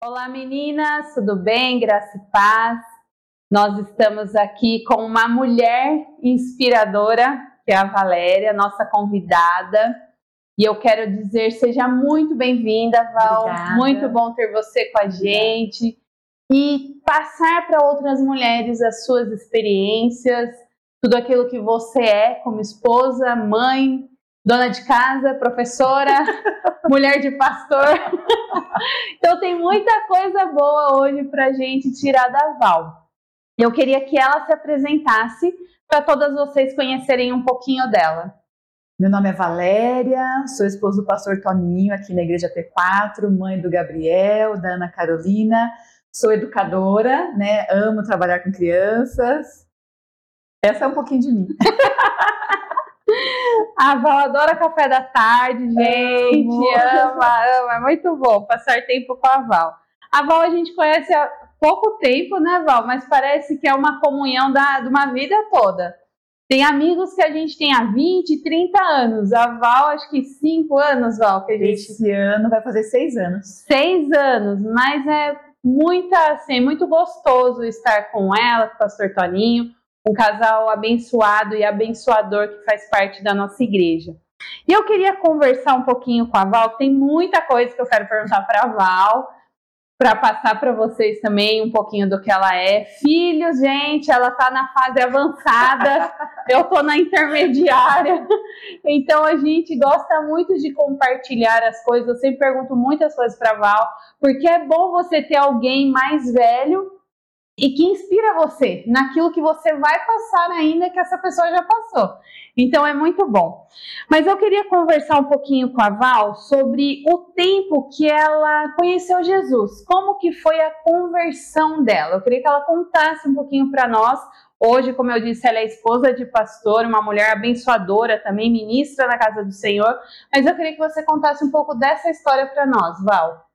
Olá meninas, tudo bem? Graça e paz. Nós estamos aqui com uma mulher inspiradora, que é a Valéria, nossa convidada. E eu quero dizer, seja muito bem-vinda, Val. Obrigada. Muito bom ter você com a gente. E passar para outras mulheres as suas experiências, tudo aquilo que você é como esposa, mãe, dona de casa, professora, mulher de pastor. então tem muita coisa boa hoje para gente tirar da Val. Eu queria que ela se apresentasse para todas vocês conhecerem um pouquinho dela. Meu nome é Valéria, sou esposa do pastor Toninho aqui na Igreja P4, mãe do Gabriel, da Ana Carolina. Sou educadora, né? Amo trabalhar com crianças. Essa é um pouquinho de mim. A Val adora café da tarde, gente. Amo. Ama, ama. É muito bom passar tempo com a Val. A Val a gente conhece há pouco tempo, né, Val? Mas parece que é uma comunhão da, de uma vida toda. Tem amigos que a gente tem há 20, 30 anos. A Val, acho que 5 anos, Val, que a gente. Esse ano vai fazer seis anos. Seis anos, mas é muita, assim, muito gostoso estar com ela, com o pastor Toninho, um casal abençoado e abençoador que faz parte da nossa igreja. E eu queria conversar um pouquinho com a Val, tem muita coisa que eu quero perguntar para a Val, para passar para vocês também um pouquinho do que ela é. Filhos, gente, ela tá na fase avançada, eu tô na intermediária. Então a gente gosta muito de compartilhar as coisas. Eu sempre pergunto muitas coisas para Val, porque é bom você ter alguém mais velho e que inspira você naquilo que você vai passar ainda que essa pessoa já passou. Então é muito bom. Mas eu queria conversar um pouquinho com a Val sobre o tempo que ela conheceu Jesus, como que foi a conversão dela. Eu queria que ela contasse um pouquinho para nós. Hoje, como eu disse, ela é esposa de pastor, uma mulher abençoadora, também ministra na casa do Senhor. Mas eu queria que você contasse um pouco dessa história para nós, Val.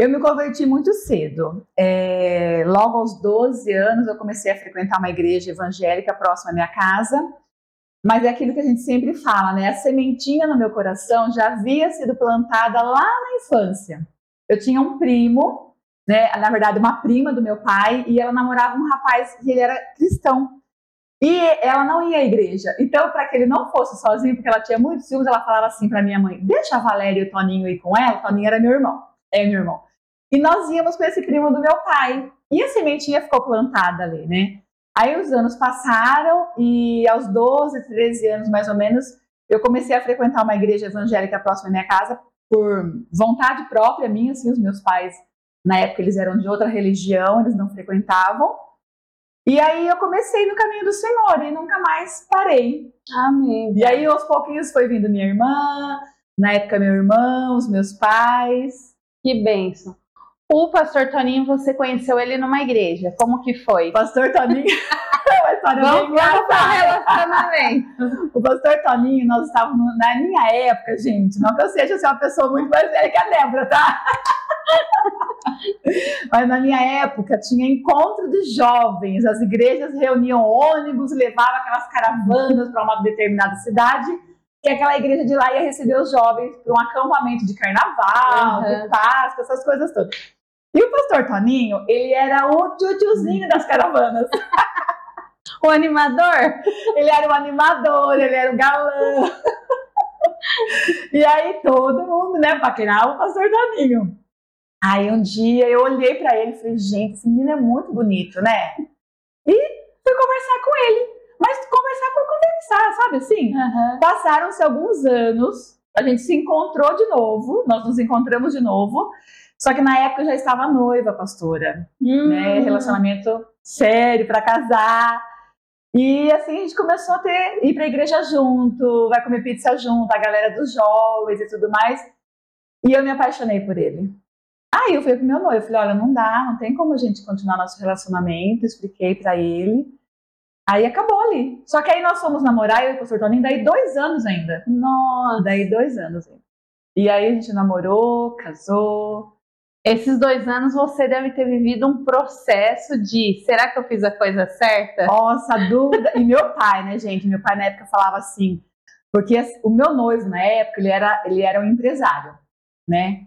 Eu me converti muito cedo. É, logo aos 12 anos, eu comecei a frequentar uma igreja evangélica próxima à minha casa. Mas é aquilo que a gente sempre fala, né? A sementinha no meu coração já havia sido plantada lá na infância. Eu tinha um primo, né? Na verdade, uma prima do meu pai, e ela namorava um rapaz que ele era cristão. E ela não ia à igreja. Então, para que ele não fosse sozinho, porque ela tinha muitos ciúmes, ela falava assim para minha mãe: Deixa a Valéria e o Toninho ir com ela. O Toninho era meu irmão. É meu irmão. E nós íamos com esse primo do meu pai. E a sementinha ficou plantada ali, né? Aí os anos passaram e aos 12, 13 anos mais ou menos, eu comecei a frequentar uma igreja evangélica próxima à minha casa por vontade própria minha, assim, os meus pais, na época eles eram de outra religião, eles não frequentavam. E aí eu comecei no caminho do Senhor e nunca mais parei. Amém. E aí aos pouquinhos foi vindo minha irmã, na época meu irmão, os meus pais. Que bênção. O pastor Toninho, você conheceu ele numa igreja. Como que foi? Pastor Toninho. uma história bem Vamos relacionamento. O pastor Toninho, nós estávamos na minha época, gente. Não que eu seja assim, uma pessoa muito mais velha que a Débora, tá? Mas na minha época tinha encontro de jovens, as igrejas reuniam ônibus, levavam aquelas caravanas para uma determinada cidade, que aquela igreja de lá ia receber os jovens para um acampamento de carnaval, Uhum. de Páscoa, essas coisas todas. E o pastor Toninho, ele era o tchutchuzinho das caravanas. O animador? Ele era o animador, ele era o galã. E aí todo mundo, né, paquerava o pastor Toninho. Aí um dia eu olhei pra ele e falei, gente, esse menino é muito bonito, né? E fui conversar com ele. Mas conversar por conversar, sabe assim? Passaram-se alguns anos, a gente se encontrou de novo, nós nos encontramos de novo. Só que na época eu já estava noiva, pastora. Hum. né? Relacionamento sério para casar. E assim a gente começou a ter ir para a igreja junto, vai comer pizza junto, a galera dos jovens e tudo mais. E eu me apaixonei por ele. Aí eu falei pro meu noivo, falei, olha, não dá, não tem como a gente continuar nosso relacionamento, expliquei para ele. Aí acabou ali. Só que aí nós fomos namorar, eu e o pastor Toninho, daí dois anos ainda. Nossa. Daí dois anos ainda. E aí a gente namorou, casou. Esses dois anos você deve ter vivido um processo de será que eu fiz a coisa certa? Nossa, dúvida. E meu pai, né, gente? Meu pai na época falava assim, porque assim, o meu noivo na época, ele era, ele era um empresário, né?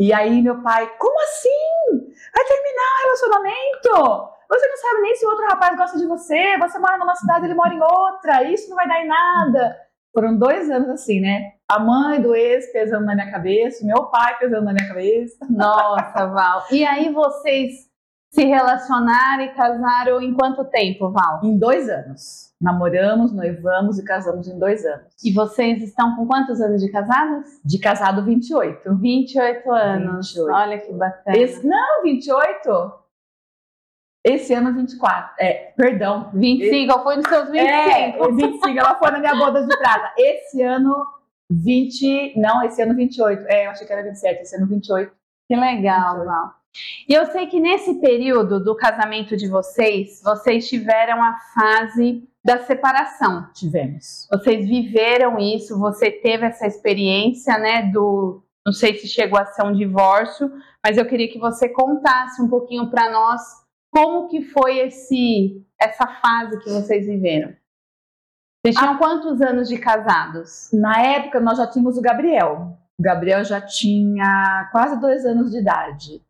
E aí meu pai, como assim? vai terminar o relacionamento. Você não sabe nem se o outro rapaz gosta de você. Você mora numa cidade, ele mora em outra. Isso não vai dar em nada. Foram dois anos assim, né? A mãe do ex pesando na minha cabeça, meu pai pesando na minha cabeça. Nossa, Val. E aí vocês se relacionaram e casaram em quanto tempo, Val? Em dois anos. Namoramos, noivamos e casamos em dois anos. E vocês estão com quantos anos de casados? De casado, 28. 28 anos. 28. Olha que bacana. Esse, não, 28? Esse ano, 24. É, perdão. 25, eu fui nos seus 25. É, 25, ela foi na minha boda de prata. Esse ano, 20. Não, esse ano, 28. É, eu achei que era 27, esse ano, 28. Que legal, 28. Val. E eu sei que nesse período do casamento de vocês, vocês tiveram a fase da separação. Tivemos. Vocês viveram isso, você teve essa experiência, né, do não sei se chegou a ser um divórcio, mas eu queria que você contasse um pouquinho para nós como que foi esse essa fase que vocês viveram. Vocês tinham quantos anos de casados? Na época, nós já tínhamos o Gabriel. O Gabriel já tinha quase dois anos de idade.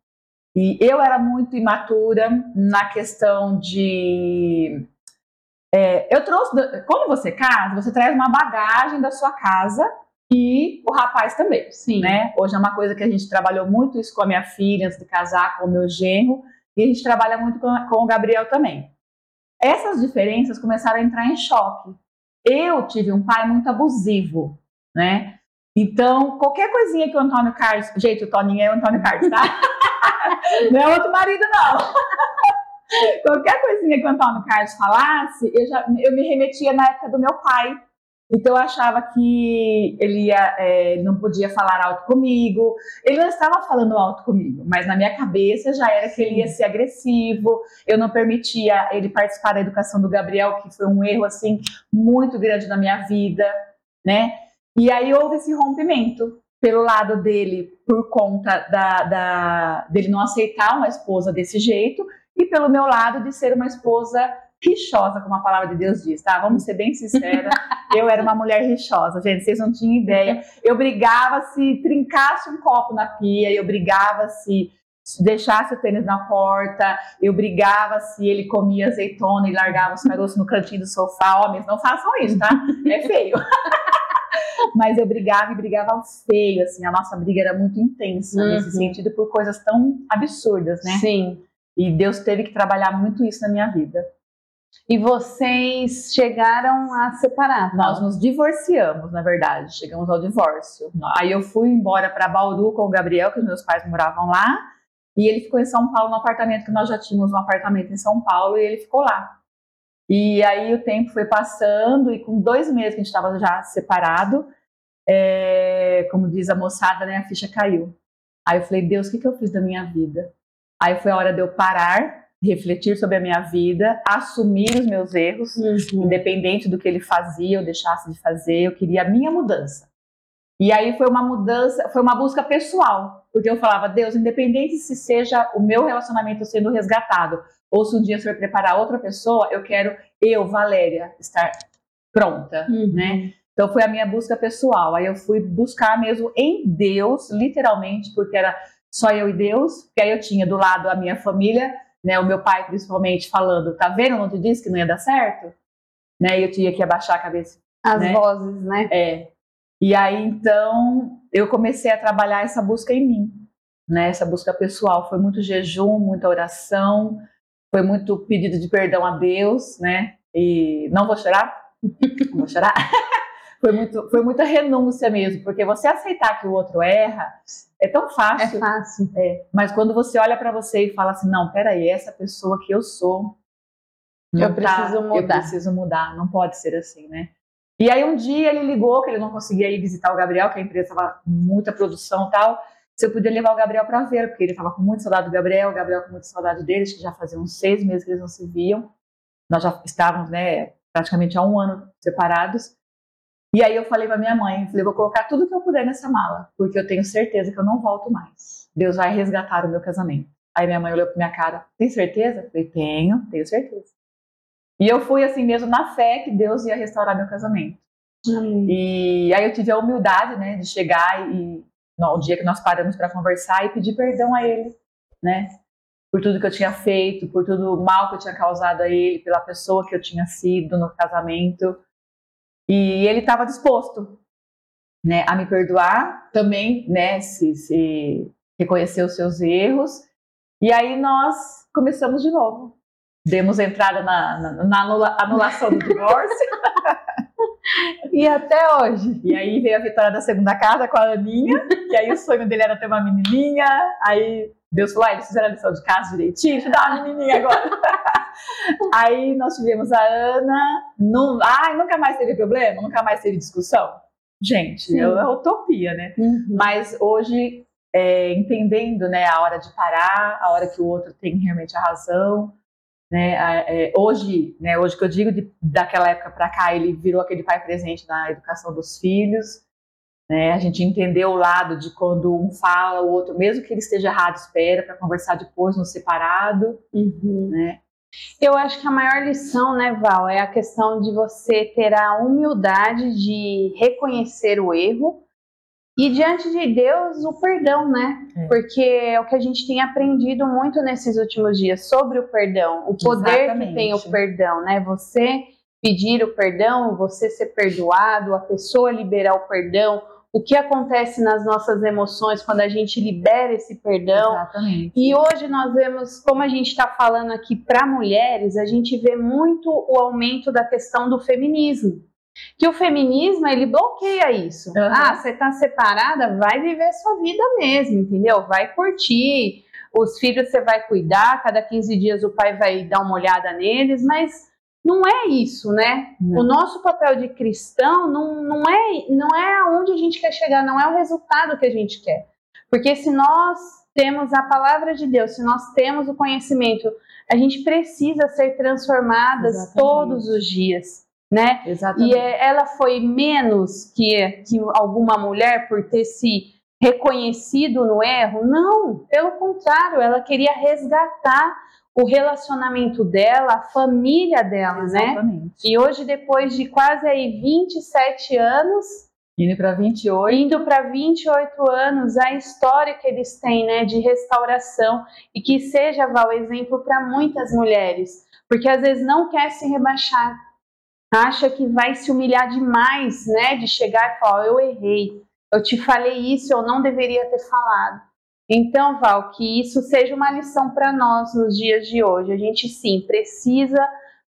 E eu era muito imatura na questão de. é, eu trouxe. Quando você casa, você traz uma bagagem da sua casa e o rapaz também. Sim. né? Hoje é uma coisa que a gente trabalhou muito isso com a minha filha antes de casar, com o meu genro, e a gente trabalha muito com, com o Gabriel também. Essas diferenças começaram a entrar em choque. Eu tive um pai muito abusivo, né? Então, qualquer coisinha que o Antônio Carlos. Gente, o Toninho é o Antônio Carlos, tá? não é outro marido, não. qualquer coisinha que o Antônio Carlos falasse, eu, já, eu me remetia na época do meu pai. Então eu achava que ele ia, é, não podia falar alto comigo. Ele não estava falando alto comigo, mas na minha cabeça já era que ele ia ser agressivo. Eu não permitia ele participar da educação do Gabriel, que foi um erro assim muito grande na minha vida, né? E aí houve esse rompimento pelo lado dele por conta da, da dele não aceitar uma esposa desse jeito e pelo meu lado de ser uma esposa rixosa, como a palavra de Deus diz, tá? Vamos ser bem sinceras. Eu era uma mulher rixosa, gente, vocês não tinham ideia. Eu brigava se trincasse um copo na pia, eu brigava se deixasse o tênis na porta, eu brigava se ele comia azeitona e largava os caroços no cantinho do sofá. Homens, não façam isso, tá? É feio. Mas eu brigava e brigava feio, assim, a nossa briga era muito intensa Uhum. nesse sentido por coisas tão absurdas, né? Sim. E Deus teve que trabalhar muito isso na minha vida. E vocês chegaram a separar? Nós nos divorciamos, na verdade, chegamos ao divórcio. Aí eu fui embora para Bauru com o Gabriel, que os meus pais moravam lá, e ele ficou em São Paulo no apartamento que nós já tínhamos um apartamento em São Paulo e ele ficou lá. E aí o tempo foi passando e com dois meses que a gente estava já separado, é, como diz a moçada, né, a ficha caiu. Aí eu falei, Deus, o que, que eu fiz da minha vida? Aí foi a hora de eu parar, refletir sobre a minha vida, assumir os meus erros, Uhum. independente do que ele fazia ou deixasse de fazer, eu queria a minha mudança. E aí foi uma mudança, foi uma busca pessoal, porque eu falava, Deus, independente se seja o meu relacionamento sendo resgatado, ou se um dia o Senhor preparar outra pessoa, eu quero, eu, Valéria, estar pronta, Uhum. né? Então foi a minha busca pessoal. Aí eu fui buscar mesmo em Deus, literalmente, porque era só eu e Deus, porque aí eu tinha do lado a minha família, né, o meu pai principalmente falando, tá vendo, não te disse que não ia dar certo? Né, e eu tinha que abaixar a cabeça. As né? vozes, né? É. E aí então eu comecei a trabalhar essa busca em mim, né, essa busca pessoal. Foi muito jejum, muita oração, foi muito pedido de perdão a Deus, né? E não vou chorar, não vou chorar. Foi, muito, foi muita renúncia mesmo, porque você aceitar que o outro erra é tão É fácil. fácil. Mas quando você olha pra você e fala assim, não, peraí, essa pessoa que eu sou, Eu preciso eu mudar. preciso mudar, não pode ser assim, né? E aí um dia ele ligou que ele não conseguia ir visitar o Gabriel, que a empresa estava com muita produção e tal, se eu podia levar o Gabriel para ver, porque ele estava com muita saudade do Gabriel, o Gabriel com muita saudade deles, que já faziam uns seis meses que eles não se viam. Nós já estávamos, né, praticamente há um ano separados. E aí eu falei para minha mãe, falei, vou colocar tudo que eu puder nessa mala, porque eu tenho certeza que eu não volto mais. Deus vai resgatar o meu casamento. Aí minha mãe olhou pra minha cara, tem certeza? Eu falei, tenho, tenho certeza. E eu fui assim mesmo na fé que Deus ia restaurar meu casamento. E aí eu tive a humildade, né, de chegar e no dia que nós paramos para conversar e pedir perdão a ele, né? por tudo que eu tinha feito, por tudo o mal que eu tinha causado a ele, pela pessoa que eu tinha sido no casamento. E ele estava disposto, né, a me perdoar, também, né, se, se reconhecer os seus erros. E aí nós começamos de novo. Demos entrada na, na, na anulação do divórcio. e até hoje. E aí veio a vitória da segunda casa com a Aninha, que aí o sonho dele era ter uma menininha. Aí Deus falou: ah, eles fizeram a lição de casa direitinho, eu dar uma menininha agora. aí nós tivemos a Ana. No, ai, nunca mais teve problema, nunca mais teve discussão. Gente, é, é utopia, né? Uhum. Mas hoje, é, entendendo né, a hora de parar, a hora que o outro tem realmente a razão. Né, é, hoje, né, hoje que eu digo de, daquela época para cá, ele virou aquele pai presente na educação dos filhos. Né, a gente entendeu o lado de quando um fala, o outro, mesmo que ele esteja errado, espera para conversar depois no separado. Uhum. Né? Eu acho que a maior lição, né, Val, é a questão de você ter a humildade de reconhecer o erro e diante de Deus o perdão, né? É. Porque é o que a gente tem aprendido muito nesses últimos dias sobre o perdão, o poder Exatamente. que tem o perdão, né? Você pedir o perdão, você ser perdoado, a pessoa liberar o perdão, o que acontece nas nossas emoções quando a gente libera esse perdão. Exatamente. E hoje nós vemos, como a gente está falando aqui para mulheres, a gente vê muito o aumento da questão do feminismo. Que o feminismo ele bloqueia isso. Uhum. Ah, você está separada, vai viver sua vida mesmo, entendeu? Vai curtir. Os filhos você vai cuidar, cada 15 dias o pai vai dar uma olhada neles, mas não é isso, né? Não. O nosso papel de cristão não, não, é, não é aonde a gente quer chegar, não é o resultado que a gente quer. Porque se nós temos a palavra de Deus, se nós temos o conhecimento, a gente precisa ser transformadas Exatamente. todos os dias, né? Exatamente. E é, ela foi menos que, que alguma mulher por ter se reconhecido no erro? Não, pelo contrário, ela queria resgatar o relacionamento dela, a família dela, né? Exatamente. né? E hoje, depois de quase aí 27 anos, indo para 28, indo para 28 anos, a história que eles têm, né, de restauração e que seja Val exemplo para muitas mulheres, porque às vezes não quer se rebaixar, acha que vai se humilhar demais, né, de chegar e falar, eu errei, eu te falei isso, eu não deveria ter falado. Então, Val, que isso seja uma lição para nós nos dias de hoje. A gente sim precisa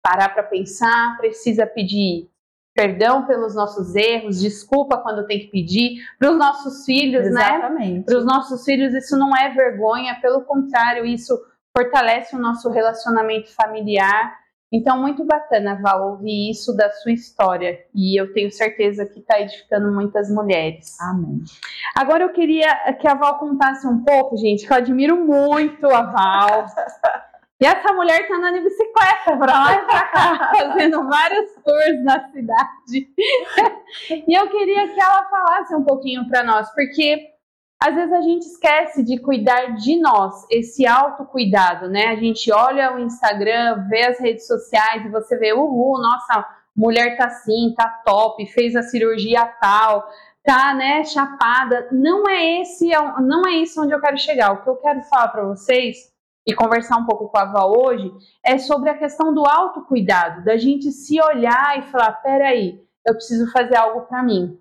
parar para pensar, precisa pedir perdão pelos nossos erros, desculpa quando tem que pedir para os nossos filhos, né? Exatamente. né? Para os nossos filhos isso não é vergonha, pelo contrário, isso fortalece o nosso relacionamento familiar então, muito bacana, Val, ouvir isso da sua história. E eu tenho certeza que está edificando muitas mulheres. Amém. Agora eu queria que a Val contasse um pouco, gente, que eu admiro muito a Val. E essa mulher tá andando de bicicleta para lá e para cá, fazendo vários tours na cidade. e eu queria que ela falasse um pouquinho para nós, porque às vezes a gente esquece de cuidar de nós, esse autocuidado, né? A gente olha o Instagram, vê as redes sociais e você vê, uhul, nossa, mulher tá assim, tá top, fez a cirurgia tal, tá, né, chapada. Não é esse, não é isso onde eu quero chegar. O que eu quero falar para vocês e conversar um pouco com a Val hoje é sobre a questão do autocuidado, da gente se olhar e falar, peraí, eu preciso fazer algo para mim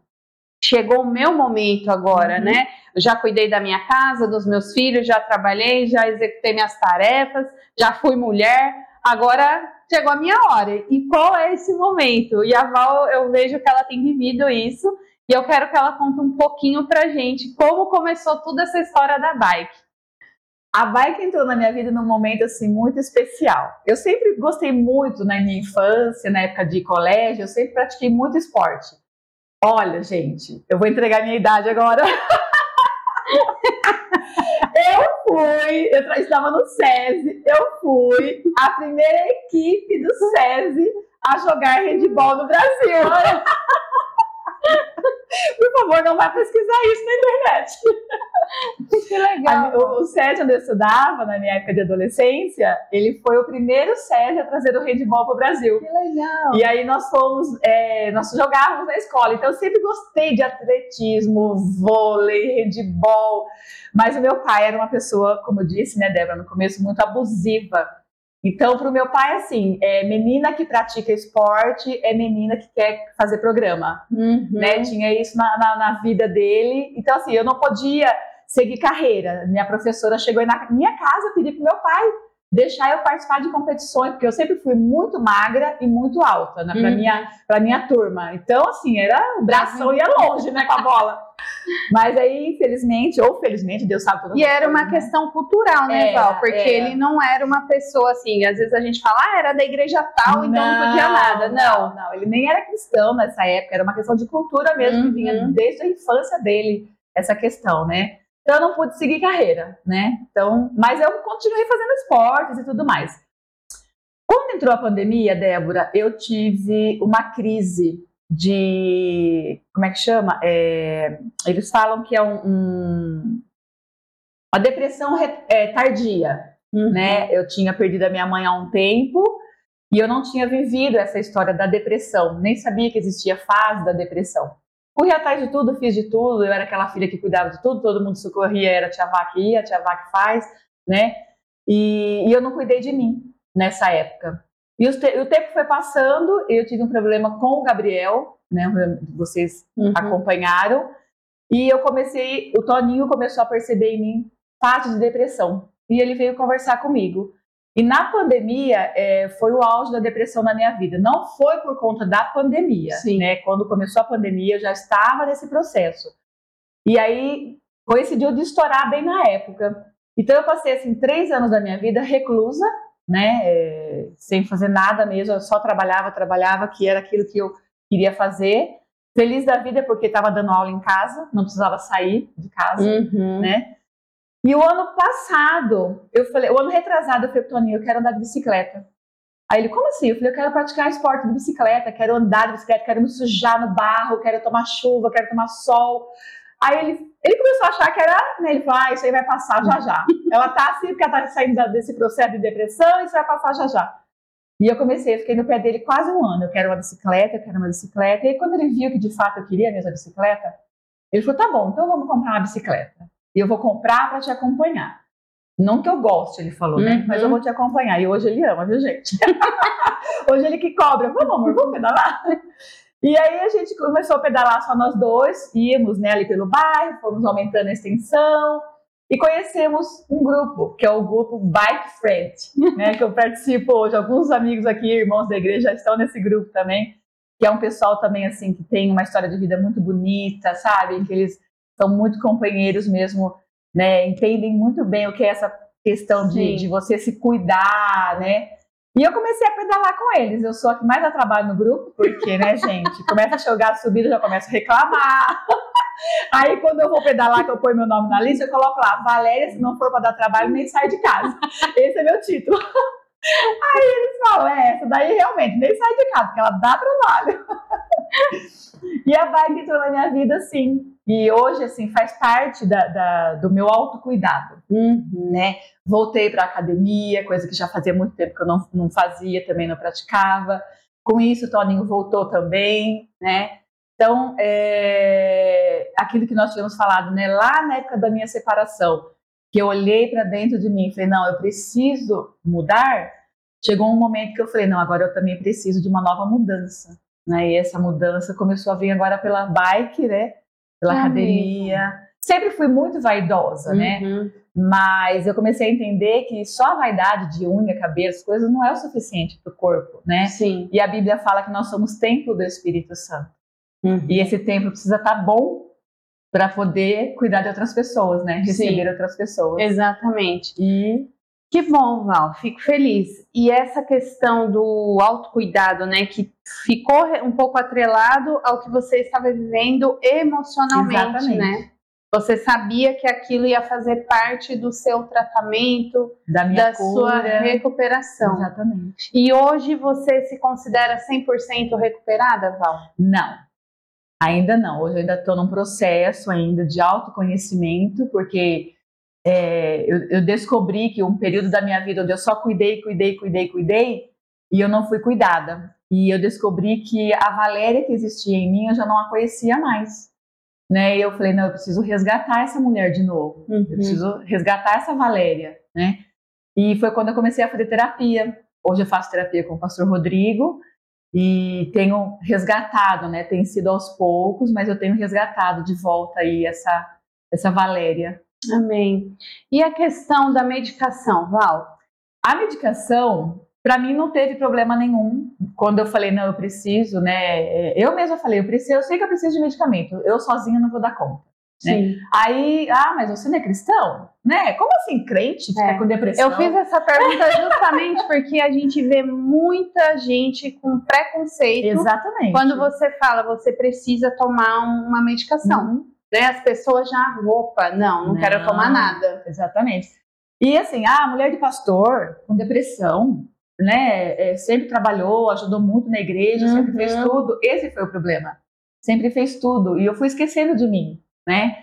chegou o meu momento agora, uhum. né? Eu já cuidei da minha casa, dos meus filhos, já trabalhei, já executei minhas tarefas, já fui mulher, agora chegou a minha hora. E qual é esse momento? E a Val, eu vejo que ela tem vivido isso, e eu quero que ela conte um pouquinho pra gente como começou toda essa história da bike. A bike entrou na minha vida num momento assim muito especial. Eu sempre gostei muito na minha infância, na época de colégio, eu sempre pratiquei muito esporte. Olha, gente, eu vou entregar minha idade agora. eu fui, eu estava no SESI, eu fui a primeira equipe do SESI a jogar handball no Brasil. Por favor, não vai pesquisar isso na internet. que legal. o, o SESI onde eu estudava, na minha época de adolescência, ele foi o primeiro SESI a trazer o handball para o Brasil. Que legal. E aí nós fomos, é, nós jogávamos na escola, então eu sempre gostei de atletismo, vôlei, handball, mas o meu pai era uma pessoa, como eu disse, né, Débora, no começo, muito abusiva. Então, para o meu pai, assim, é menina que pratica esporte é menina que quer fazer programa, uhum. né? Tinha isso na, na, na, vida dele. Então, assim, eu não podia seguir carreira. Minha professora chegou na minha casa pedir para meu pai deixar eu participar de competições, porque eu sempre fui muito magra e muito alta, né, para uhum. minha para minha turma. Então, assim, era o bração ia longe, né, com a bola. Mas aí, infelizmente, ou felizmente, Deus sabe tudo. E era uma né? questão cultural, né, Val? Porque ele não era uma pessoa assim, às vezes a gente fala, ah, era da igreja tal, então não podia nada. Não. não, não, ele nem era cristão nessa época, era uma questão de cultura mesmo, uhum. que vinha uhum. desde a infância dele, essa questão, né? Então eu não pude seguir carreira, né? Então, mas eu continuei fazendo esportes e tudo mais. Quando entrou a pandemia, Débora, eu tive uma crise de como é que chama? É, eles falam que é um, um uma depressão é, tardia, uhum. né? Eu tinha perdido a minha mãe há um tempo e eu não tinha vivido essa história da depressão, nem sabia que existia fase da depressão. Corri atrás de tudo, fiz de tudo, eu era aquela filha que cuidava de tudo, todo mundo socorria, era a tia Vá que ia, a tia Vá que faz, né? E, e eu não cuidei de mim nessa época. E o, te, o, tempo foi passando, eu tive um problema com o Gabriel, né? Vocês uhum. acompanharam. E eu comecei, o Toninho começou a perceber em mim parte de depressão. E ele veio conversar comigo. E na pandemia é, foi o auge da depressão na minha vida. Não foi por conta da pandemia, Sim. né? Quando começou a pandemia, eu já estava nesse processo. E aí coincidiu de estourar bem na época. Então eu passei assim três anos da minha vida reclusa, né? É, sem fazer nada mesmo. Eu só trabalhava, trabalhava, que era aquilo que eu queria fazer. Feliz da vida porque estava dando aula em casa, não precisava sair de casa, uhum. né? E o ano passado, eu falei, o ano retrasado, eu falei, Toninho, eu quero andar de bicicleta. Aí ele, como assim? Eu falei, eu quero praticar esporte de bicicleta, quero andar de bicicleta, quero me sujar no barro, quero tomar chuva, quero tomar sol. Aí ele, ele começou a achar que era, né, ele falou, ah, isso aí vai passar já já. ela tá assim, porque ela tá saindo desse processo de depressão, isso vai passar já já. E eu comecei, eu fiquei no pé dele quase um ano, eu quero uma bicicleta, eu quero uma bicicleta. E aí, quando ele viu que de fato eu queria mesmo a bicicleta, ele falou, tá bom, então vamos comprar uma bicicleta. E eu vou comprar para te acompanhar. Não que eu goste, ele falou, né? Mas eu uhum. vou te acompanhar. E hoje ele ama, viu, gente? hoje ele que cobra. Vamos, amor, vamos pedalar? E aí a gente começou a pedalar só nós dois, íamos né, ali pelo bairro, fomos aumentando a extensão e conhecemos um grupo, que é o grupo Bike Friend, né, que eu participo hoje. Alguns amigos aqui, irmãos da igreja, já estão nesse grupo também, que é um pessoal também assim que tem uma história de vida muito bonita, sabe? Que eles são muito companheiros mesmo, né? Entendem muito bem o que é essa questão de, de você se cuidar, né? E eu comecei a pedalar com eles. Eu sou a que mais dá trabalho no grupo, porque, né, gente, começa a chegar subida, já começo a reclamar. Aí, quando eu vou pedalar, que eu ponho meu nome na lista, eu coloco lá, Valéria, se não for para dar trabalho, nem sai de casa. Esse é meu título. Aí eles falam, é, essa daí realmente nem sai de casa, porque ela dá trabalho. E a bike entrou na minha vida, sim. E hoje, assim, faz parte da, da do meu autocuidado, uhum. né? Voltei para academia, coisa que já fazia muito tempo que eu não, não fazia, também não praticava. Com isso, o Toninho voltou também, né? Então, é, aquilo que nós tínhamos falado, né? Lá na época da minha separação, que eu olhei para dentro de mim e falei, não, eu preciso mudar. Chegou um momento que eu falei, não, agora eu também preciso de uma nova mudança. Né? E essa mudança começou a vir agora pela bike, né? Pela academia. Mesmo. Sempre fui muito vaidosa, né? uhum. né? Mas eu comecei a entender que só a vaidade de unha, cabelo, coisas não é o suficiente para o corpo, né? Sim. E a Bíblia fala que nós somos templo do Espírito Santo. Uhum. E esse templo precisa estar tá bom para poder cuidar de outras pessoas, né? Receber Sim. outras pessoas. Exatamente. E que bom, Val, fico feliz. E essa questão do autocuidado, né, que ficou um pouco atrelado ao que você estava vivendo emocionalmente, Exatamente. né? Você sabia que aquilo ia fazer parte do seu tratamento, da, da sua recuperação. Exatamente. E hoje você se considera 100% recuperada, Val? Não. Ainda não. Hoje eu ainda estou num processo ainda de autoconhecimento, porque é, eu, eu, descobri que um período da minha vida onde eu só cuidei, cuidei, cuidei, cuidei, e eu não fui cuidada. E eu descobri que a Valéria que existia em mim, eu já não a conhecia mais. Né? E eu falei, não, eu preciso resgatar essa mulher de novo. Uhum. Eu preciso resgatar essa Valéria, né? E foi quando eu comecei a fazer terapia. Hoje eu faço terapia com o pastor Rodrigo e tenho resgatado, né? Tem sido aos poucos, mas eu tenho resgatado de volta aí essa essa Valéria. Amém. E a questão da medicação, Val? A medicação, para mim não teve problema nenhum. Quando eu falei, não, eu preciso, né? É, eu mesma falei, eu preciso, eu sei que eu preciso de medicamento. Eu sozinha não vou dar conta. Né? Aí, ah, mas você não é cristão? Né? Como assim, crente fica é. com depressão? Eu fiz essa pergunta justamente porque a gente vê muita gente com preconceito. Exatamente. Quando você fala, você precisa tomar uma medicação. Uhum. Né? As pessoas já, opa, não, não, não quero tomar nada. Exatamente. E assim, ah, mulher de pastor com depressão, né? É, sempre trabalhou, ajudou muito na igreja, uhum. sempre fez uhum. tudo. Esse foi o problema. Sempre fez tudo. E eu fui esquecendo de mim, né?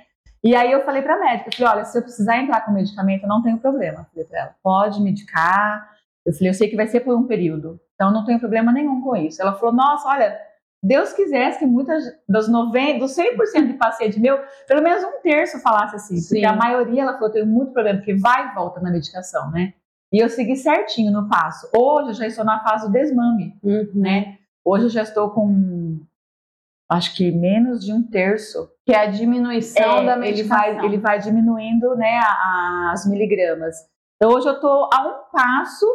E aí eu falei para a médica, falei, olha, se eu precisar entrar com medicamento, não tenho problema. Falei para ela, pode medicar. Eu falei, eu sei que vai ser por um período, então não tenho problema nenhum com isso. Ela falou, nossa, olha, Deus quisesse que muitas das 90, dos 100% de pacientes meu, pelo menos um terço falasse assim, Sim. porque a maioria ela falou, eu tenho muito problema, porque vai e volta na medicação, né? E eu segui certinho no passo. Hoje eu já estou na fase do desmame, uhum. né? Hoje eu já estou com acho que menos de um terço. Que é a diminuição é, da medicação. Ele vai, ele vai diminuindo né, as miligramas. Então hoje eu estou a um passo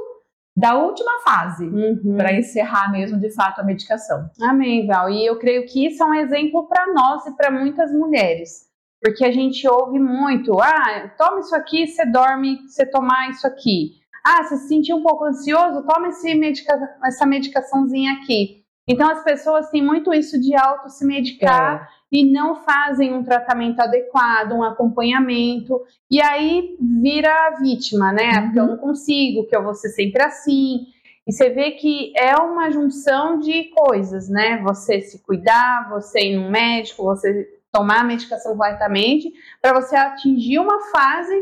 da última fase uhum. para encerrar mesmo de fato a medicação. Amém, Val. E eu creio que isso é um exemplo para nós e para muitas mulheres. Porque a gente ouve muito, ah, toma isso aqui, você dorme, você tomar isso aqui. Ah, você se sentiu um pouco ansioso? Toma esse medica essa medicaçãozinha aqui. Então as pessoas têm muito isso de auto se medicar é. e não fazem um tratamento adequado, um acompanhamento, e aí vira a vítima, né? Uhum. Porque eu não consigo, que eu vou ser sempre assim. E você vê que é uma junção de coisas, né? Você se cuidar, você ir no médico, você tomar a medicação corretamente, para você atingir uma fase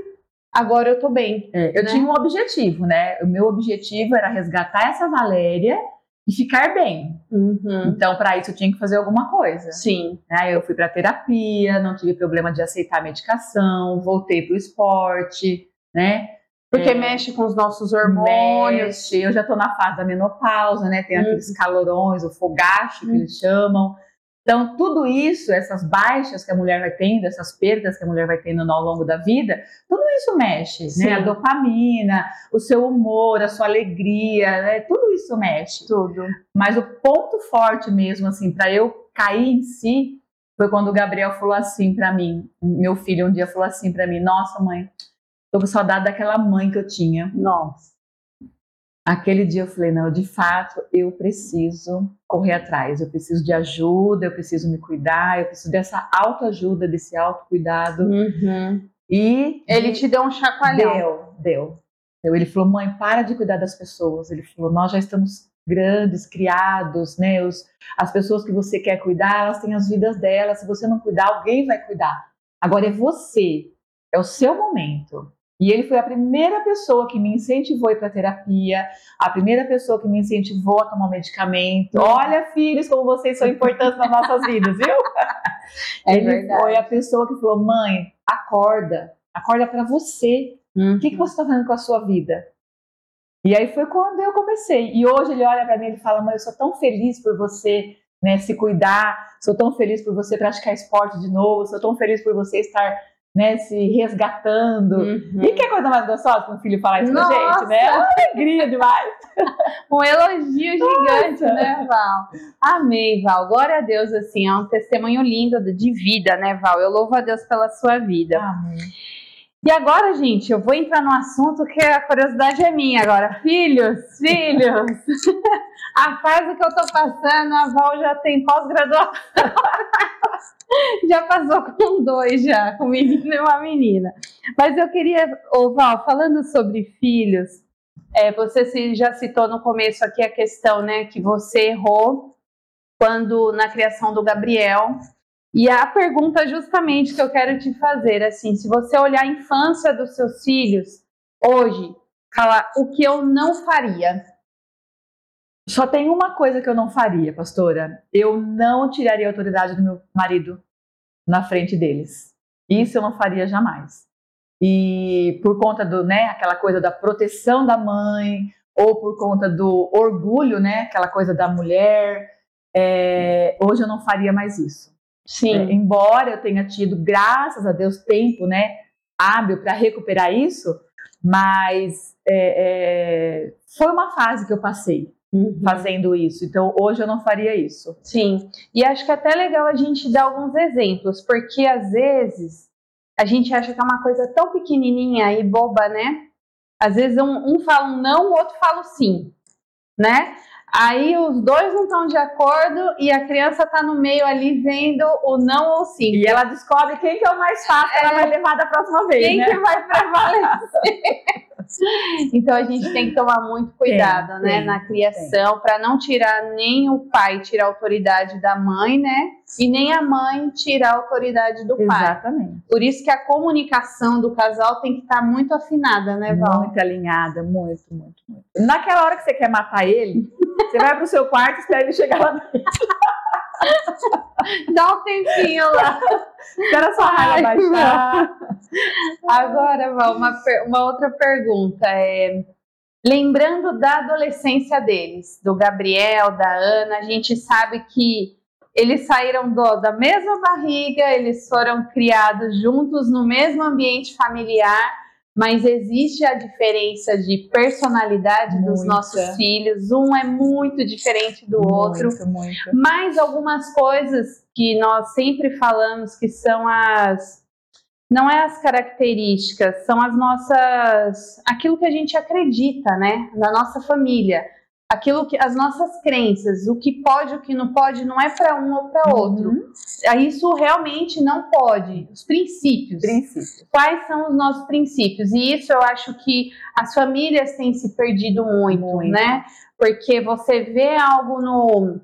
agora eu tô bem. É, eu né? tinha um objetivo, né? O meu objetivo era resgatar essa Valéria e ficar bem. Uhum. Então, para isso, eu tinha que fazer alguma coisa. Sim. Aí eu fui para terapia, não tive problema de aceitar medicação, voltei para o esporte, né? Porque é, mexe com os nossos hormônios. Mexe. Eu já estou na fase da menopausa, né? Tem uhum. aqueles calorões, o fogacho que uhum. eles chamam. Então, tudo isso, essas baixas que a mulher vai tendo, essas perdas que a mulher vai tendo ao longo da vida, tudo isso mexe, Sim. né? A dopamina, o seu humor, a sua alegria, né? Tudo isso mexe. Tudo. Mas o ponto forte mesmo, assim, para eu cair em si, foi quando o Gabriel falou assim para mim, meu filho um dia falou assim para mim, nossa mãe, tô com saudade daquela mãe que eu tinha. Nossa. Aquele dia eu falei, não, de fato, eu preciso correr atrás, eu preciso de ajuda, eu preciso me cuidar, eu preciso dessa autoajuda, desse autocuidado. Uhum. E ele te deu um chacoalhão. Deu, deu. Então, ele falou, mãe, para de cuidar das pessoas. Ele falou, nós já estamos grandes, criados, né? Os, as pessoas que você quer cuidar, elas têm as vidas delas. Se você não cuidar, alguém vai cuidar. Agora é você, é o seu momento. E ele foi a primeira pessoa que me incentivou a ir para terapia, a primeira pessoa que me incentivou a tomar medicamento. Olha, filhos, como vocês são importantes nas nossas vidas, viu? É ele verdade. foi a pessoa que falou: mãe, acorda, acorda para você. Uhum. O que, que você está fazendo com a sua vida? E aí foi quando eu comecei. E hoje ele olha para mim e fala: mãe, eu sou tão feliz por você né, se cuidar, sou tão feliz por você praticar esporte de novo, sou tão feliz por você estar né, se resgatando. Uhum. E que coisa mais gostosa que um filho falar isso Nossa. pra gente, né? É uma alegria demais. um elogio gigante, Nossa. né, Val? Amei, Val. Glória a Deus, assim, é um testemunho lindo de vida, né, Val? Eu louvo a Deus pela sua vida. Amém. E agora, gente, eu vou entrar no assunto que a curiosidade é minha agora. Filhos, filhos. a fase que eu tô passando, a Val já tem pós-graduação. já passou com dois já, com menino e uma menina. Mas eu queria, ô Val, falando sobre filhos, é, você já citou no começo aqui a questão, né, que você errou quando na criação do Gabriel. E a pergunta justamente que eu quero te fazer, assim, se você olhar a infância dos seus filhos hoje, falar o que eu não faria. Só tem uma coisa que eu não faria, pastora. Eu não tiraria a autoridade do meu marido na frente deles. Isso eu não faria jamais. E por conta do, né, aquela coisa da proteção da mãe, ou por conta do orgulho, né, aquela coisa da mulher, é, hoje eu não faria mais isso. Sim. É, embora eu tenha tido, graças a Deus, tempo, né, hábil para recuperar isso, mas é, é, foi uma fase que eu passei uhum. fazendo isso. Então hoje eu não faria isso. Sim. E acho que é até legal a gente dar alguns exemplos, porque às vezes a gente acha que é uma coisa tão pequenininha e boba, né? Às vezes um, um fala um não, o outro fala um sim, né? Aí os dois não estão de acordo e a criança está no meio ali vendo o não ou sim. E ela descobre quem que é o mais fácil, é, ela vai levar da próxima vez, quem né? que vai prevalecer. Então a gente tem que tomar muito cuidado, tem, né, tem, na criação, para não tirar nem o pai tirar a autoridade da mãe, né? E nem a mãe tirar a autoridade do pai. Exatamente. Por isso que a comunicação do casal tem que estar tá muito afinada, né, Val? Muito alinhada, muito, muito, muito. Naquela hora que você quer matar ele, você vai pro seu quarto e espera ele chegar lá dentro. Dá um tempinho lá. Espera sua raiva baixar. Agora, Val, uma, uma outra pergunta. É, lembrando da adolescência deles, do Gabriel, da Ana, a gente sabe que eles saíram do, da mesma barriga, eles foram criados juntos no mesmo ambiente familiar mas existe a diferença de personalidade Muita. dos nossos filhos. Um é muito diferente do muito, outro. Muito. Mas algumas coisas que nós sempre falamos que são as não é as características, são as nossas aquilo que a gente acredita, né, na nossa família aquilo que as nossas crenças, o que pode, o que não pode, não é para um ou para outro. Uhum. Isso realmente não pode. Os princípios. princípios. Quais são os nossos princípios? E isso eu acho que as famílias têm se perdido muito, muito. né? Porque você vê algo no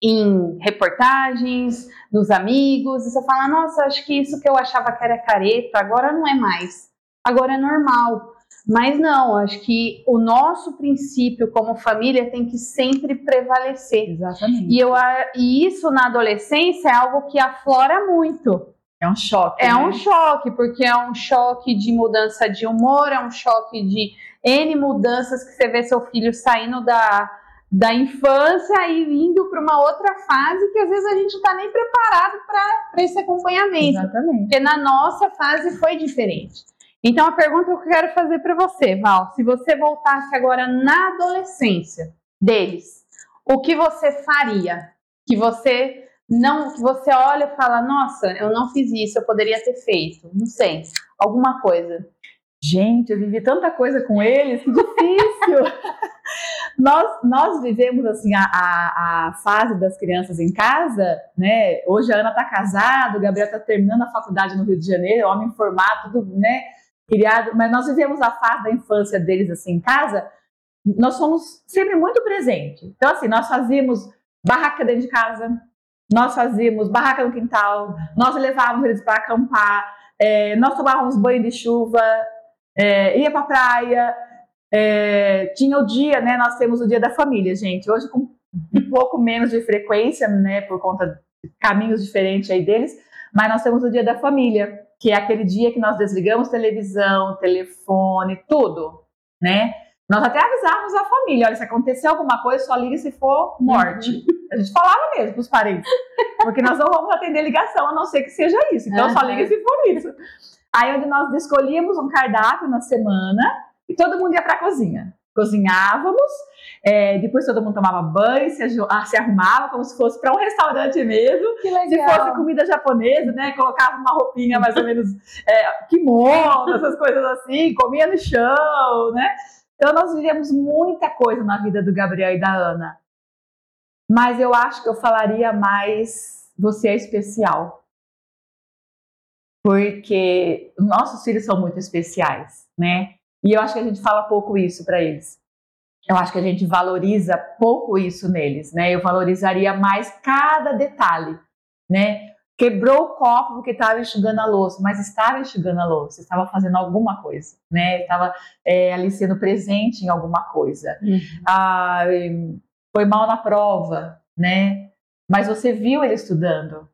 em reportagens, nos amigos, e você fala, nossa, acho que isso que eu achava que era careta, agora não é mais. Agora é normal. Mas não, acho que o nosso princípio como família tem que sempre prevalecer. Exatamente. E, eu, e isso na adolescência é algo que aflora muito. É um choque. É né? um choque, porque é um choque de mudança de humor, é um choque de N mudanças que você vê seu filho saindo da, da infância e indo para uma outra fase que às vezes a gente não está nem preparado para esse acompanhamento. Exatamente. Porque na nossa fase foi diferente. Então, a pergunta que eu quero fazer para você, Val, se você voltasse agora na adolescência deles, o que você faria? Que você não, que você olha e fala, nossa, eu não fiz isso, eu poderia ter feito, não sei, alguma coisa. Gente, eu vivi tanta coisa com eles, que difícil. nós, nós vivemos assim a, a, a, fase das crianças em casa, né? Hoje a Ana está casada, o Gabriel está terminando a faculdade no Rio de Janeiro, homem formado, tudo, né? Criado, mas nós vivemos a fase da infância deles assim em casa, nós fomos sempre muito presentes. Então, assim, nós fazíamos barraca dentro de casa, nós fazíamos barraca no quintal, nós levávamos eles para acampar, é, nós tomávamos banho de chuva, é, ia para a praia, é, tinha o dia, né? Nós temos o dia da família, gente. Hoje com um pouco menos de frequência, né? Por conta de caminhos diferentes aí deles, mas nós temos o dia da família que é aquele dia que nós desligamos televisão, telefone, tudo, né? Nós até avisávamos a família, olha, se acontecer alguma coisa, só liga se for morte. Uhum. A gente falava mesmo para os parentes, porque nós não vamos atender ligação, a não ser que seja isso. Então, uhum. só liga se for isso. Aí, onde nós escolhíamos um cardápio na semana e todo mundo ia para a cozinha cozinhávamos, é, depois todo mundo tomava banho, se, ah, se arrumava como se fosse para um restaurante mesmo. Que legal. Se fosse comida japonesa, né, colocava uma roupinha mais ou menos é, kimono, essas coisas assim, comia no chão, né? Então nós vivemos muita coisa na vida do Gabriel e da Ana. Mas eu acho que eu falaria mais você é especial. Porque nossos filhos são muito especiais, né? E eu acho que a gente fala pouco isso para eles. Eu acho que a gente valoriza pouco isso neles, né? Eu valorizaria mais cada detalhe, né? Quebrou o copo porque estava enxugando a louça, mas estava enxugando a louça, estava fazendo alguma coisa, né? Estava é, ali sendo presente em alguma coisa. Uhum. Ah, foi mal na prova, né? Mas você viu ele estudando,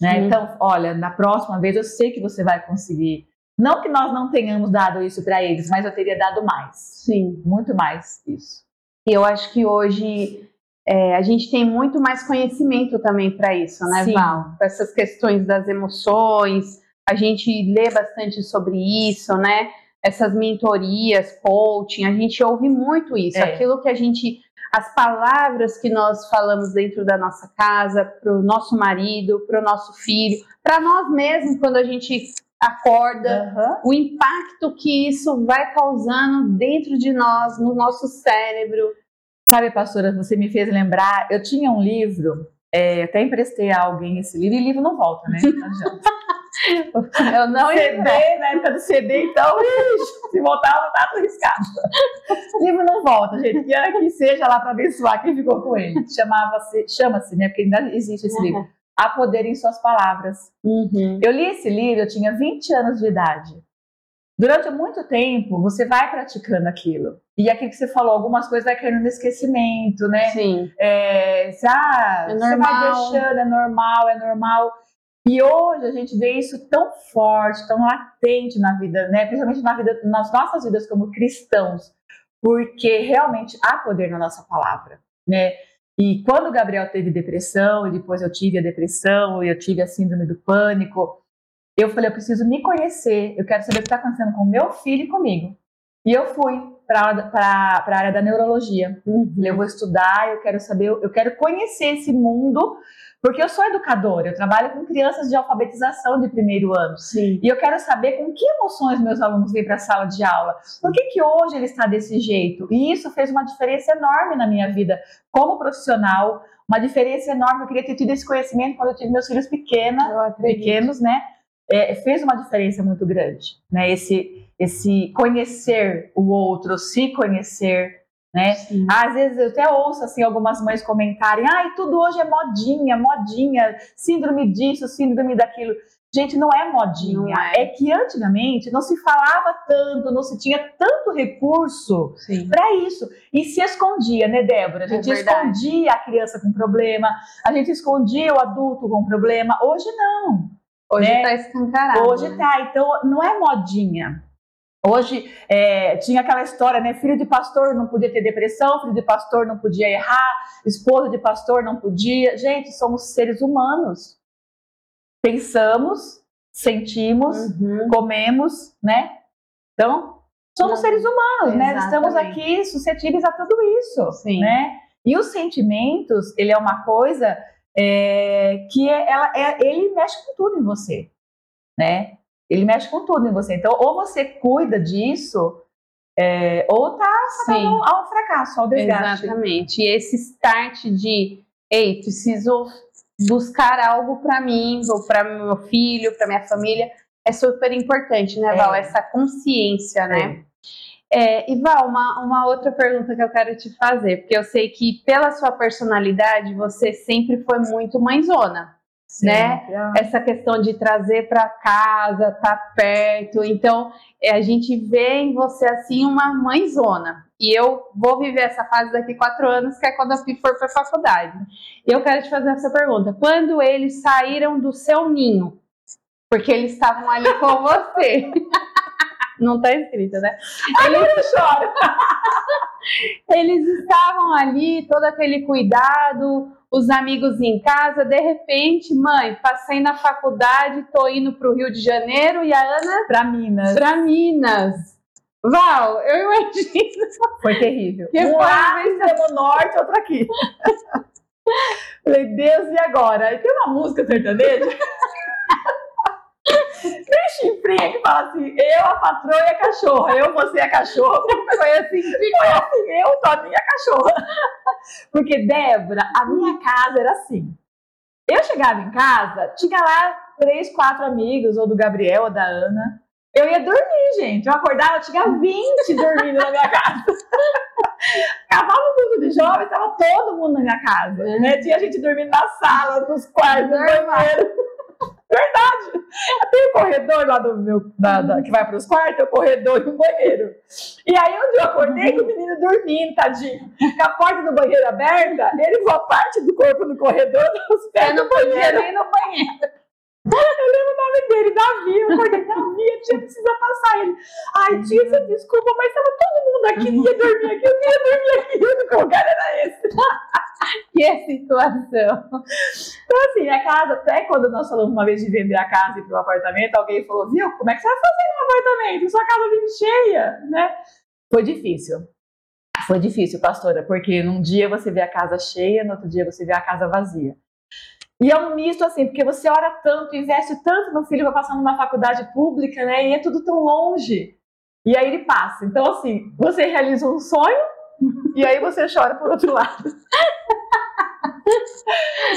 né? Uhum. Então, olha, na próxima vez eu sei que você vai conseguir. Não que nós não tenhamos dado isso para eles, mas eu teria dado mais. Sim. Muito mais isso. E eu acho que hoje é, a gente tem muito mais conhecimento também para isso, né, Sim. Val? Para essas questões das emoções. A gente lê bastante sobre isso, né? Essas mentorias, coaching, a gente ouve muito isso. É. Aquilo que a gente. As palavras que nós falamos dentro da nossa casa, para o nosso marido, para o nosso filho, para nós mesmos, quando a gente acorda, uhum. o impacto que isso vai causando dentro de nós, no nosso cérebro. Sabe, pastora, você me fez lembrar, eu tinha um livro, é, até emprestei a alguém esse livro, e livro não volta, né? eu não CD, na época do CD, então, se voltar, tá tudo riscado. O livro não volta, gente, que, que seja lá para abençoar quem ficou com ele. Chamava-se, chama-se, né? Porque ainda existe esse uhum. livro a poder em suas palavras. Uhum. Eu li esse livro, eu tinha 20 anos de idade. Durante muito tempo, você vai praticando aquilo. E aquilo que você falou, algumas coisas vai caindo no esquecimento, né? Sim. É, ah, é você vai deixando, é normal, é normal. E hoje a gente vê isso tão forte, tão latente na vida, né? Principalmente na vida, nas nossas vidas como cristãos, porque realmente há poder na nossa palavra, né? E quando o Gabriel teve depressão, e depois eu tive a depressão, e eu tive a síndrome do pânico, eu falei, eu preciso me conhecer, eu quero saber o que está acontecendo com meu filho e comigo. E eu fui para a área da neurologia. Uhum. Eu vou estudar, eu quero saber, eu quero conhecer esse mundo, porque eu sou educadora, eu trabalho com crianças de alfabetização de primeiro ano. Sim. E eu quero saber com que emoções meus alunos vêm para a sala de aula. Por que, que hoje ele está desse jeito? E isso fez uma diferença enorme na minha vida como profissional, uma diferença enorme. Eu queria ter tido esse conhecimento quando eu tive meus filhos pequenos, pequenos, né? É, fez uma diferença muito grande, né? Esse esse conhecer o outro, se conhecer, né? Sim. Às vezes eu até ouço assim algumas mães comentarem: "Ai, tudo hoje é modinha, modinha, síndrome disso, síndrome daquilo". Gente, não é modinha. Não é. é. que antigamente não se falava tanto, não se tinha tanto recurso para isso. E se escondia, né, Débora? A é gente é escondia a criança com problema, a gente escondia o adulto com problema. Hoje não. Hoje está né? escancarado. Hoje está. Né? Então, não é modinha. Hoje é, tinha aquela história, né? Filho de pastor não podia ter depressão, filho de pastor não podia errar, esposa de pastor não podia. Gente, somos seres humanos. Pensamos, sentimos, uhum. comemos, né? Então, somos seres humanos, né? Estamos aqui suscetíveis a tudo isso, Sim. né? E os sentimentos, ele é uma coisa é, que é, ela, é, ele mexe com tudo em você, né? Ele mexe com tudo em você. Então, ou você cuida disso, é, ou tá ao, ao fracasso, ao desgaste. Exatamente. E esse start de, ei, preciso buscar algo para mim, ou para meu filho, para minha família, é super importante, né, Val? É. Essa consciência, né? É. e Val, uma, uma outra pergunta que eu quero te fazer, porque eu sei que pela sua personalidade você sempre foi muito mãezona. Sim, né? É. Essa questão de trazer para casa, tá perto. Então, é, a gente vê em você assim uma mãezona. E eu vou viver essa fase daqui quatro anos, que é quando eu for para a faculdade. E eu quero te fazer essa pergunta: quando eles saíram do seu ninho, porque eles estavam ali com você? Não tá escrito, né? Eles choram. Eles estavam ali, todo aquele cuidado, os amigos em casa, de repente, mãe, passei na faculdade, tô indo para o Rio de Janeiro e a Ana para Minas. Para Minas. Val, eu imagino. Foi terrível. Que um lado no norte, outro aqui. Falei, Deus, e agora? E tem uma música sertaneja chifrinha que fala assim, eu, a patroa e a cachorra, eu, você a cachorra. Foi assim, foi assim, eu, Toninho e a cachorra. Porque, Débora, a minha casa era assim. Eu chegava em casa, tinha lá três, quatro amigos, ou do Gabriel, ou da Ana. Eu ia dormir, gente. Eu acordava, tinha 20 dormindo na minha casa. Cavalo mundo de jovens, estava todo mundo na minha casa. Né? Tinha gente dormindo na sala, nos quartos, no banheiro. Verdade. Tem o corredor lá do meu, da, da, que vai para os quartos, o corredor e o banheiro. E aí, onde eu acordei com o menino dormindo, tadinho, com a porta do banheiro aberta, ele com a parte do corpo no corredor, os pés no banheiro. no banheiro. Eu lembro o nome dele, Davi. Eu acordei, Davi, a tia precisa passar ele. Ai, tia, você desculpa, mas estava todo mundo aqui, ia dormir aqui, eu queria dormir aqui. O lugar era esse. que situação. Então, assim, a casa, até quando nós falamos uma vez de vender a casa e ir para o apartamento, alguém falou, viu, como é que você vai fazer no apartamento? Sua casa vive cheia, né? Foi difícil. Foi difícil, pastora, porque num dia você vê a casa cheia, no outro dia você vê a casa vazia. E é um misto assim, porque você ora tanto, investe tanto no filho, vai passar numa faculdade pública, né? E é tudo tão longe. E aí ele passa. Então, assim, você realiza um sonho e aí você chora por outro lado.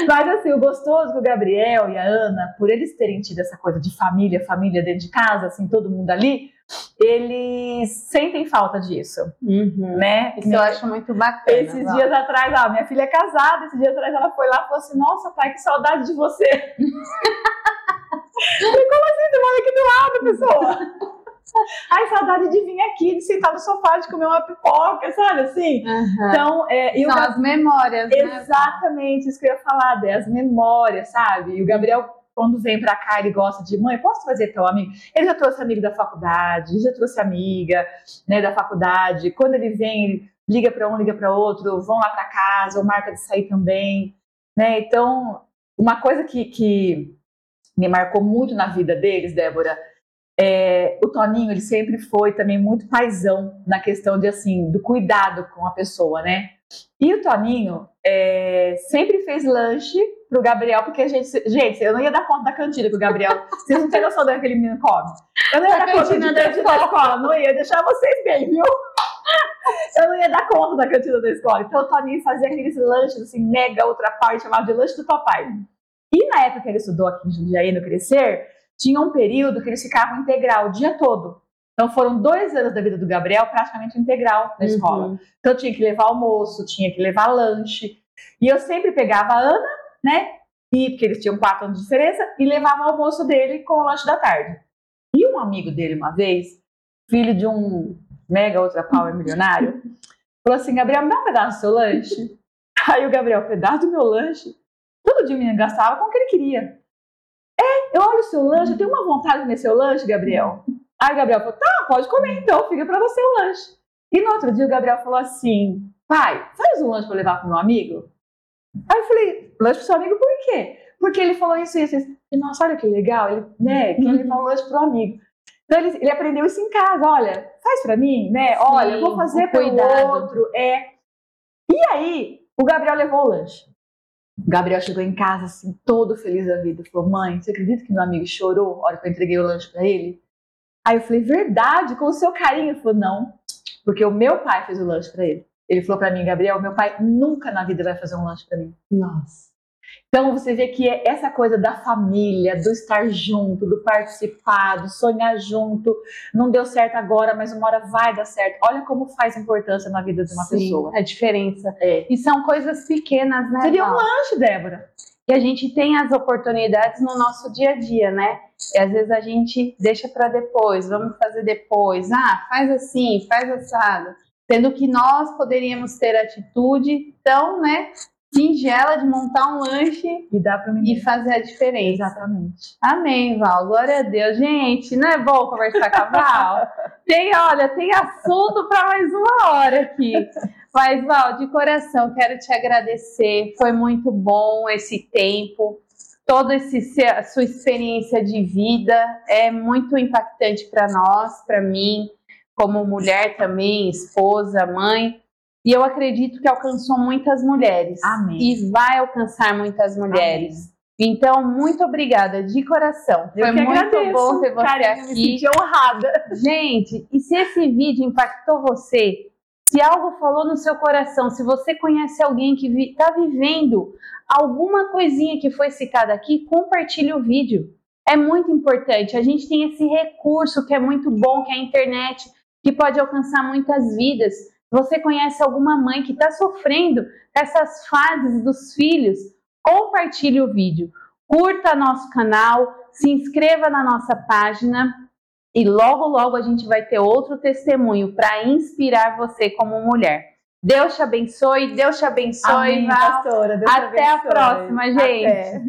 Mas assim, o gostoso do Gabriel e a Ana, por eles terem tido essa coisa de família, família dentro de casa, assim, todo mundo ali, eles sentem falta disso, uhum. né? Isso eu acho muito bacana. Esses ó. dias atrás, ah, minha filha é casada, esses dias atrás ela foi lá e falou assim, nossa pai, que saudade de você. Falei, como assim? Você mora aqui do lado, pessoa. Ai, saudade de vir aqui, de sentar no sofá, de comer uma pipoca, sabe assim? Uhum. Então, é, São as memórias, né? Exatamente, isso que eu ia falar, é as memórias, sabe? E o Gabriel, quando vem pra cá, ele gosta de, mãe, posso fazer teu amigo? Ele já trouxe amigo da faculdade, já trouxe amiga, né, da faculdade. Quando ele vem, ele liga para um, liga para outro, vão lá para casa, ou marca de sair também, né? Então, uma coisa que, que me marcou muito na vida deles, Débora, é, o Toninho, ele sempre foi também muito paisão na questão de, assim, do cuidado com a pessoa, né? E o Toninho é, sempre fez lanche pro Gabriel, porque a gente, gente, eu não ia dar conta da cantina com o Gabriel. Vocês não têm noção daquele menino come. Eu não ia dar conta de da escola, não ia deixar vocês bem, viu? Eu não ia dar conta da cantina da escola. Então o Toninho fazia aqueles lanches, assim, mega outra parte, chamado de lanche do papai. E na época que ele estudou aqui em Jundiaí, no Crescer, tinha um período que eles ficavam integral o dia todo. Então foram dois anos da vida do Gabriel praticamente integral na uhum. escola. Então tinha que levar almoço, tinha que levar lanche. E eu sempre pegava a Ana, né? E, porque eles tinham quatro anos de diferença, e levava o almoço dele com o lanche da tarde. E um amigo dele, uma vez, filho de um mega ultra power milionário, falou assim: Gabriel, me dá um pedaço do seu lanche. Aí o Gabriel, pedaço do meu lanche? Todo dia o menino gastava com o que ele queria. Eu olho o seu lanche, eu tenho uma vontade de comer seu lanche, Gabriel. Aí o Gabriel falou, tá, pode comer então, fica para você o lanche. E no outro dia o Gabriel falou assim, pai, faz um lanche para levar pro meu amigo? Aí eu falei, lanche pro seu amigo por quê? Porque ele falou isso e isso. E, nossa, olha que legal, ele, né, que ele falou lanche pro amigo. Então ele, ele, aprendeu isso em casa, olha, faz para mim, né, olha, eu vou fazer pelo outro, é. E aí, o Gabriel levou o lanche. Gabriel chegou em casa assim, todo feliz da vida. Falou: Mãe, você acredita que meu amigo chorou na hora que eu entreguei o lanche para ele? Aí eu falei: Verdade, com o seu carinho? Ele falou: Não, porque o meu pai fez o lanche para ele. Ele falou para mim: Gabriel, meu pai nunca na vida vai fazer um lanche para mim. Nossa. Então você vê que é essa coisa da família, do estar junto, do participar, do sonhar junto, não deu certo agora, mas uma hora vai dar certo. Olha como faz importância na vida de uma Sim, pessoa. A diferença. É. E são coisas pequenas, né? Seria um lanche, Débora. E a gente tem as oportunidades no nosso dia a dia, né? E às vezes a gente deixa para depois, vamos fazer depois. Ah, faz assim, faz assado. Sendo que nós poderíamos ter atitude tão, né, singela de montar um lanche e dar para e fazer a diferença. Exatamente. Amém, Val. Glória a Deus. Gente, não é bom conversar com a Val? tem, olha, tem assunto para mais uma hora aqui. Mas, Val, de coração, quero te agradecer. Foi muito bom esse tempo. Toda a sua experiência de vida é muito impactante para nós, para mim, como mulher também, esposa, mãe. E eu acredito que alcançou muitas mulheres. Amém. E vai alcançar muitas mulheres. Amém. Então, muito obrigada de coração. Eu Foi muito agradeço. bom ter você Carinho, aqui. Me senti honrada. Gente, e se esse vídeo impactou você, se algo falou no seu coração, se você conhece alguém que está vi, vivendo alguma coisinha que foi citada aqui, compartilhe o vídeo. É muito importante. A gente tem esse recurso que é muito bom, que é a internet, que pode alcançar muitas vidas. Você conhece alguma mãe que está sofrendo essas fases dos filhos, compartilhe o vídeo, curta nosso canal, se inscreva na nossa página e logo, logo a gente vai ter outro testemunho para inspirar você como mulher. Deus te abençoe, Deus te abençoe, Amém, pastora, Deus Até te a abençoe. próxima, gente. Até.